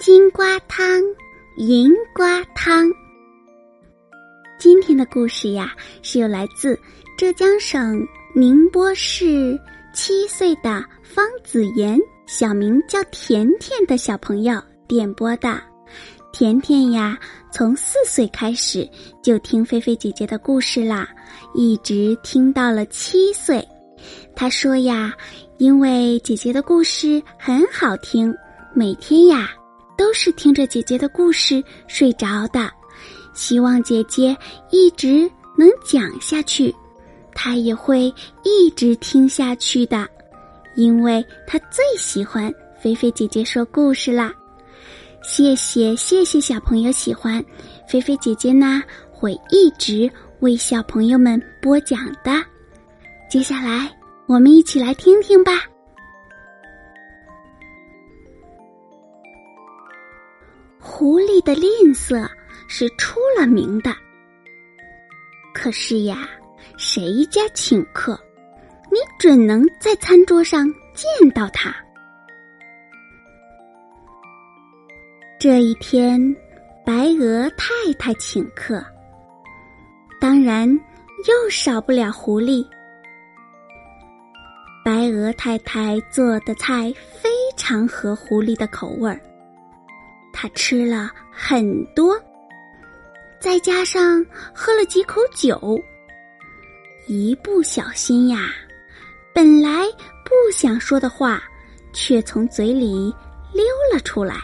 金瓜汤，银瓜汤。今天的故事呀，是由来自浙江省宁波市七岁的方子妍，小名叫甜甜的小朋友点播的。甜甜呀，从四岁开始就听菲菲姐姐的故事啦，一直听到了七岁。她说呀，因为姐姐的故事很好听，每天呀。都是听着姐姐的故事睡着的，希望姐姐一直能讲下去，她也会一直听下去的，因为她最喜欢菲菲姐姐说故事啦。谢谢谢谢小朋友喜欢，菲菲姐姐呢会一直为小朋友们播讲的。接下来我们一起来听听吧。的吝啬是出了名的。可是呀，谁家请客，你准能在餐桌上见到他。这一天，白鹅太太请客，当然又少不了狐狸。白鹅太太做的菜非常合狐狸的口味儿。他吃了很多，再加上喝了几口酒，一不小心呀，本来不想说的话，却从嘴里溜了出来。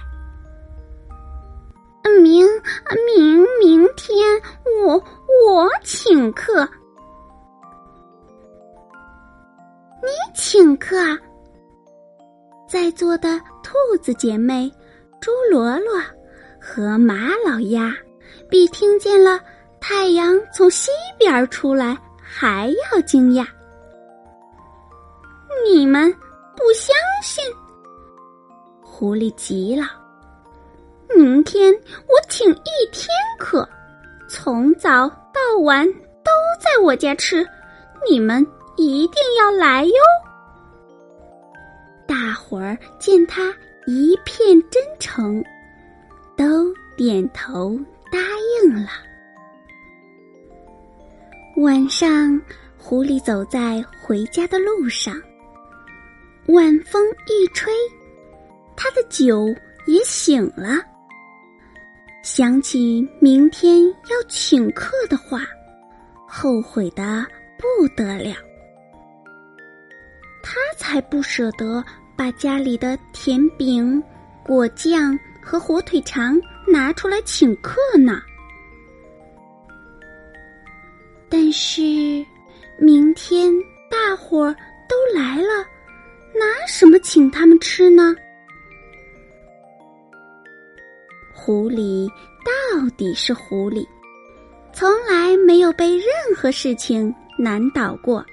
明明明天我我请客，你请客，在座的兔子姐妹。朱罗罗和马老鸭比听见了太阳从西边出来还要惊讶。你们不相信？狐狸急了。明天我请一天客，从早到晚都在我家吃，你们一定要来哟。大伙儿见他。一片真诚，都点头答应了。晚上，狐狸走在回家的路上，晚风一吹，他的酒也醒了。想起明天要请客的话，后悔的不得了。他才不舍得。把家里的甜饼、果酱和火腿肠拿出来请客呢。但是明天大伙儿都来了，拿什么请他们吃呢？狐狸到底是狐狸，从来没有被任何事情难倒过。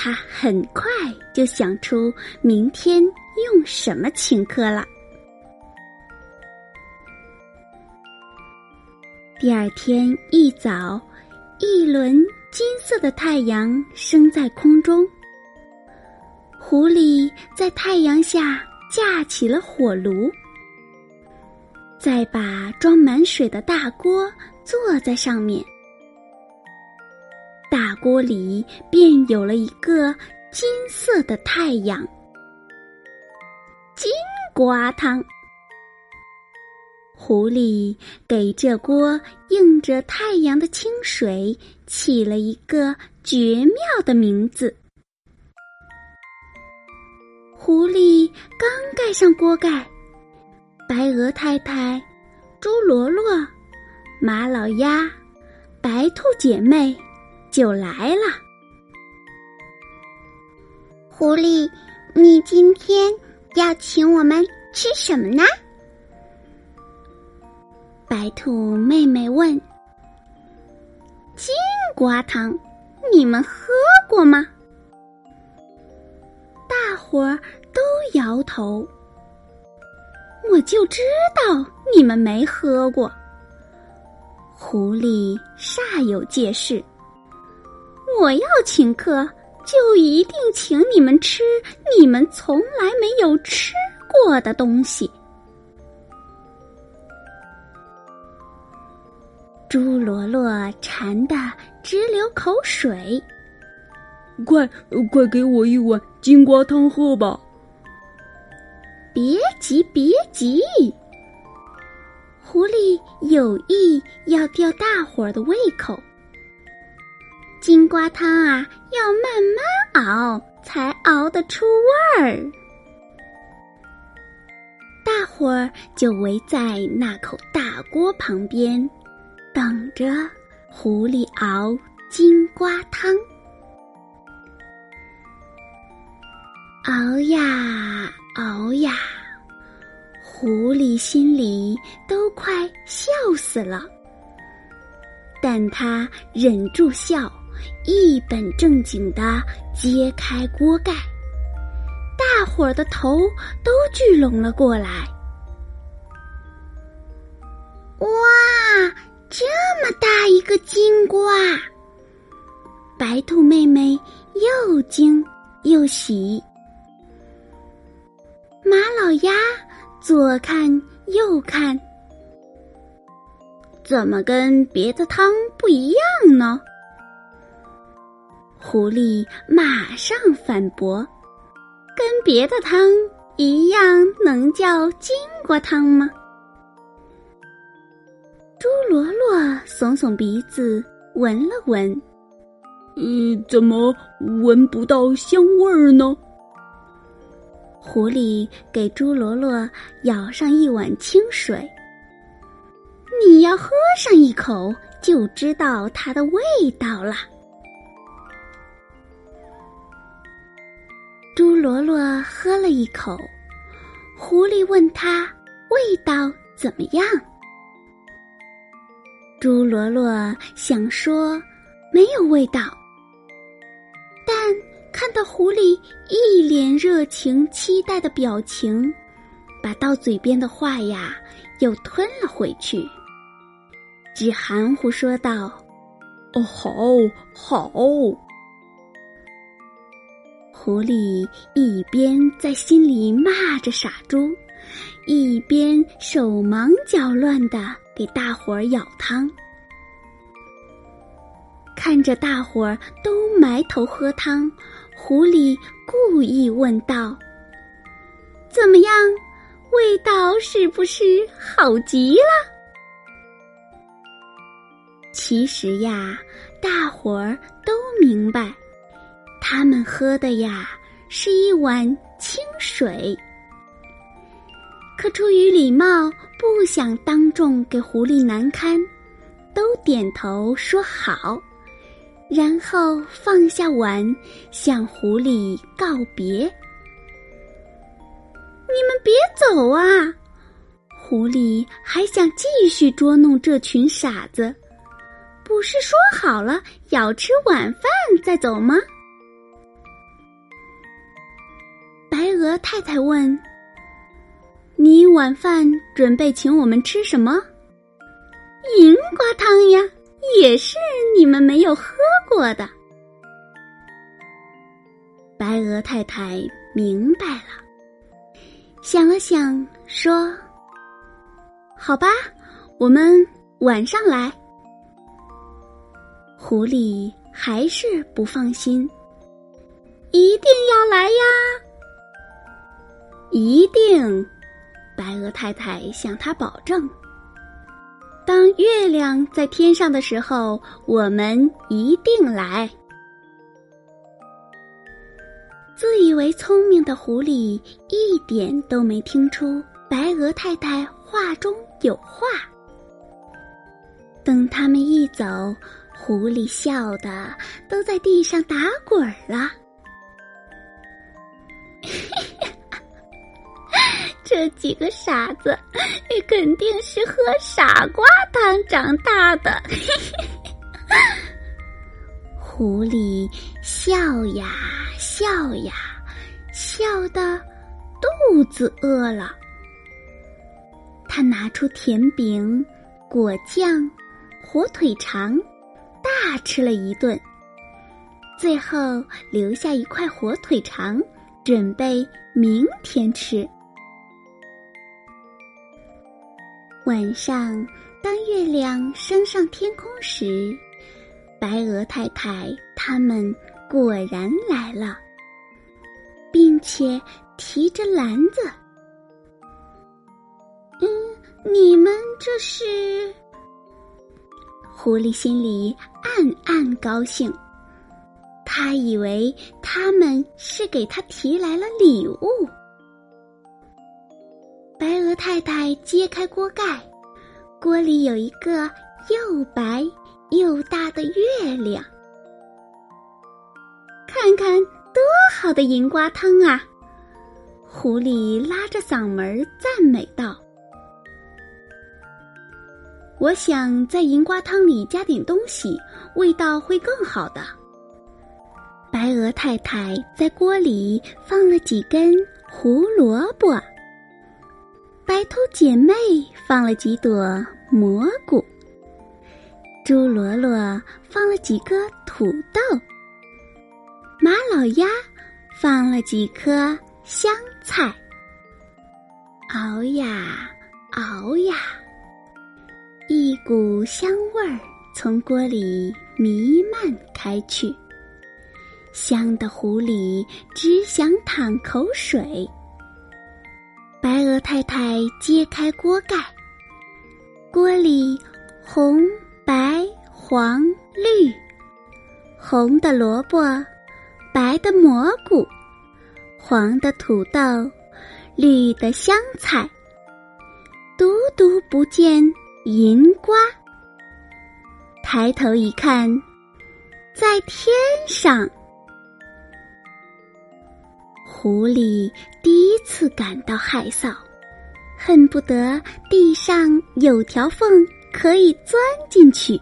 他很快就想出明天用什么请客了。第二天一早，一轮金色的太阳升在空中。狐狸在太阳下架起了火炉，再把装满水的大锅坐在上面。大锅里便有了一个金色的太阳，金瓜汤。狐狸给这锅映着太阳的清水起了一个绝妙的名字。狐狸刚盖上锅盖，白鹅太太、朱罗罗、马老鸭、白兔姐妹。就来了，狐狸，你今天要请我们吃什么呢？白兔妹妹问：“金瓜汤，你们喝过吗？”大伙儿都摇头。我就知道你们没喝过。狐狸煞有介事：“我要请客，就一定请你们吃你们从来没有吃过的东西。”朱罗罗馋得直流口水，快快给我一碗金瓜汤喝吧！别急，别急，狐狸有意要吊大伙儿的胃口。金瓜汤啊，要慢慢熬，才熬得出味儿。大伙儿就围在那口大锅旁边。等着狐狸熬金瓜汤，熬呀熬呀，狐狸心里都快笑死了。但他忍住笑，一本正经的揭开锅盖，大伙儿的头都聚拢了过来。哇！这么大一个金瓜，白兔妹妹又惊又喜。马老鸭左看右看，怎么跟别的汤不一样呢？狐狸马上反驳：“跟别的汤一样，能叫金瓜汤吗？”朱罗罗耸耸鼻子，闻了闻，呃，怎么闻不到香味儿呢？狐狸给朱罗罗舀上一碗清水，你要喝上一口，就知道它的味道了。朱罗罗喝了一口，狐狸问他味道怎么样。朱罗罗想说没有味道，但看到狐狸一脸热情期待的表情，把到嘴边的话呀又吞了回去，只含糊说道：“哦，好，好。”狐狸一边在心里骂着傻猪，一边手忙脚乱的。给大伙儿舀汤，看着大伙儿都埋头喝汤，狐狸故意问道：“怎么样，味道是不是好极了？”其实呀，大伙儿都明白，他们喝的呀是一碗清水。可出于礼貌，不想当众给狐狸难堪，都点头说好，然后放下碗，向狐狸告别。你们别走啊！狐狸还想继续捉弄这群傻子，不是说好了要吃晚饭再走吗？白鹅太太问。你晚饭准备请我们吃什么？银瓜汤呀，也是你们没有喝过的。白鹅太太明白了，想了想，说：“好吧，我们晚上来。”狐狸还是不放心，一定要来呀！一定。白鹅太太向他保证：“当月亮在天上的时候，我们一定来。”自以为聪明的狐狸一点都没听出白鹅太太话中有话。等他们一走，狐狸笑得都在地上打滚儿了。这几个傻子你 肯定是喝傻瓜汤长大的。狐狸笑呀笑呀，笑的肚子饿了。他拿出甜饼、果酱、火腿肠，大吃了一顿。最后留下一块火腿肠，准备明天吃。晚上，当月亮升上天空时，白鹅太太他们果然来了，并且提着篮子。嗯，你们这是？狐狸心里暗暗高兴，他以为他们是给他提来了礼物。白鹅太太揭开锅盖，锅里有一个又白又大的月亮。看看多好的银瓜汤啊！狐狸拉着嗓门赞美道：“我想在银瓜汤里加点东西，味道会更好的。”白鹅太太在锅里放了几根胡萝卜。白头姐妹放了几朵蘑菇，猪罗罗放了几个土豆，马老鸭放了几颗香菜。熬呀熬呀，一股香味儿从锅里弥漫开去，香的狐狸只想淌口水。鹅太太揭开锅盖，锅里红、白、黄、绿，红的萝卜，白的蘑菇，黄的土豆，绿的香菜，独独不见银瓜。抬头一看，在天上。狐狸第一次感到害臊，恨不得地上有条缝可以钻进去。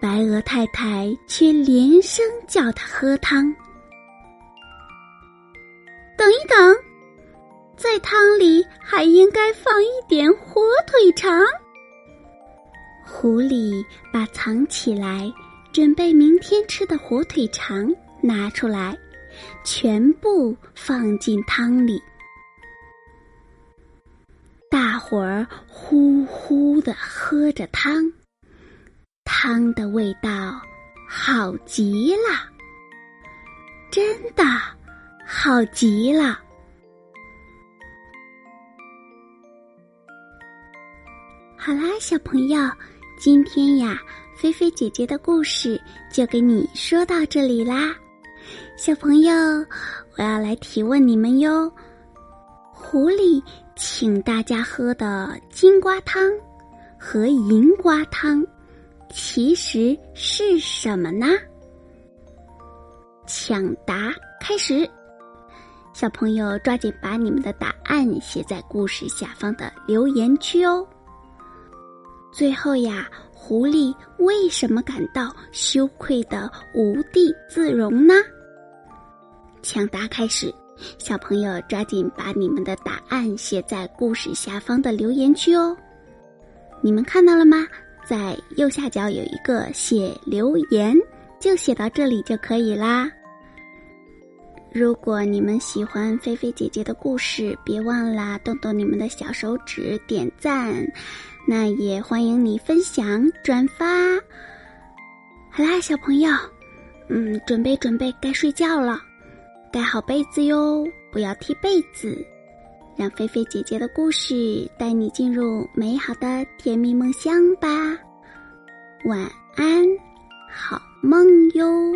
白鹅太太却连声叫他喝汤。等一等，在汤里还应该放一点火腿肠。狐狸把藏起来准备明天吃的火腿肠拿出来。全部放进汤里，大伙儿呼呼的喝着汤，汤的味道好极了，真的好极了。好啦，小朋友，今天呀，菲菲姐姐的故事就给你说到这里啦。小朋友，我要来提问你们哟。狐狸请大家喝的金瓜汤和银瓜汤，其实是什么呢？抢答开始，小朋友抓紧把你们的答案写在故事下方的留言区哦。最后呀，狐狸为什么感到羞愧的无地自容呢？抢答开始，小朋友抓紧把你们的答案写在故事下方的留言区哦。你们看到了吗？在右下角有一个写留言，就写到这里就可以啦。如果你们喜欢菲菲姐姐的故事，别忘了动动你们的小手指点赞，那也欢迎你分享转发。好啦，小朋友，嗯，准备准备，该睡觉了。盖好被子哟，不要踢被子，让菲菲姐姐的故事带你进入美好的甜蜜梦乡吧。晚安，好梦哟。